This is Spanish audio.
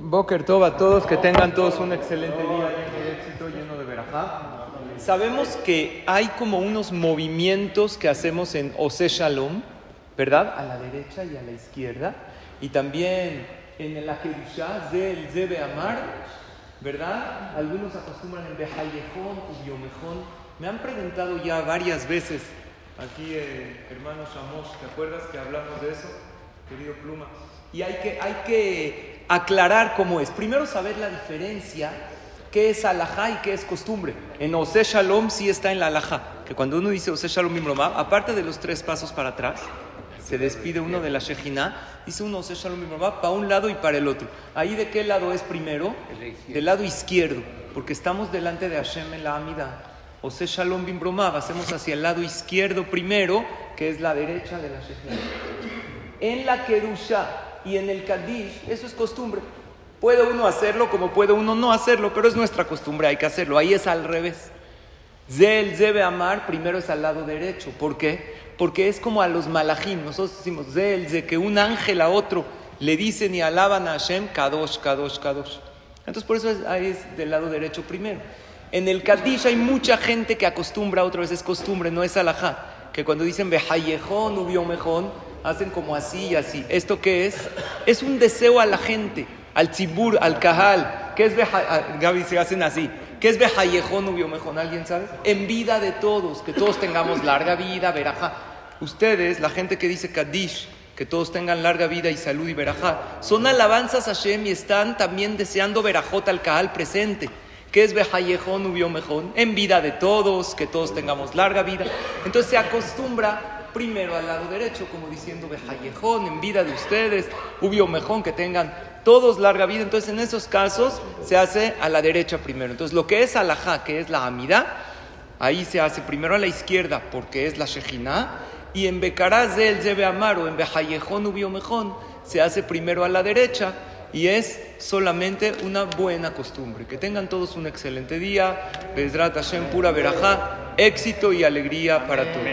Boker Tov a todos, que tengan todos un excelente día lleno de éxito, lleno de verajá. Sabemos que hay como unos movimientos que hacemos en Ose Shalom, ¿verdad? A la derecha y a la izquierda. Y también en la Kedushá del Zebe Amar, ¿verdad? Algunos acostumbran en Behayejón y Yomejón. Me han preguntado ya varias veces, aquí eh, hermano Shamos, ¿te acuerdas que hablamos de eso? Querido Pluma. Y hay que, hay que aclarar cómo es. Primero saber la diferencia, qué es alajá y qué es costumbre. En Ose Shalom sí está en la alajá, que cuando uno dice Ose Shalom Imromab, aparte de los tres pasos para atrás, se despide uno de la Shejina, dice uno Ose Shalom Imromab para un lado y para el otro. Ahí de qué lado es primero? Del lado izquierdo, porque estamos delante de Hashem en la Amida. Ose Shalom Bimbromab, hacemos hacia el lado izquierdo primero, que es la derecha de la Shejina. En la Kedusha y en el Kadish, eso es costumbre. Puede uno hacerlo como puede uno no hacerlo, pero es nuestra costumbre, hay que hacerlo. Ahí es al revés. Zel debe amar, primero es al lado derecho. ¿Por qué? Porque es como a los malajim. Nosotros decimos Zel, de que un ángel a otro le dicen y alaban a Hashem, Kadosh, Kadosh, Kadosh. Entonces por eso es, ahí es del lado derecho primero. En el Kadish hay mucha gente que acostumbra, otra vez es costumbre, no es alajá. Que cuando dicen Behayejón, Ubiomejón, hacen como así y así. ¿Esto qué es? Es un deseo a la gente, al tzibur, al kahal. ¿Qué es Gaby, se hacen así. ¿Qué es Behayejón Ubiomejón? ¿Alguien sabe? En vida de todos, que todos tengamos larga vida, verajá. Ustedes, la gente que dice Kadish, que todos tengan larga vida y salud y verajá, son alabanzas a Hashem y están también deseando verajot al kahal presente. ¿Qué es Behayejón Ubiomejón? En vida de todos, que todos tengamos larga vida. Entonces se acostumbra primero al lado derecho, como diciendo Behayejón, en vida de ustedes, Ubio Mejón, que tengan todos larga vida. Entonces, en esos casos se hace a la derecha primero. Entonces, lo que es alajá, que es la amida, ahí se hace primero a la izquierda, porque es la Shejina, y en Becaraz del Zebe Amar o en Behayejón Ubio Mejón, se hace primero a la derecha. Y es solamente una buena costumbre. Que tengan todos un excelente día. Bezrat Hashem, pura verajá, éxito y alegría para todos.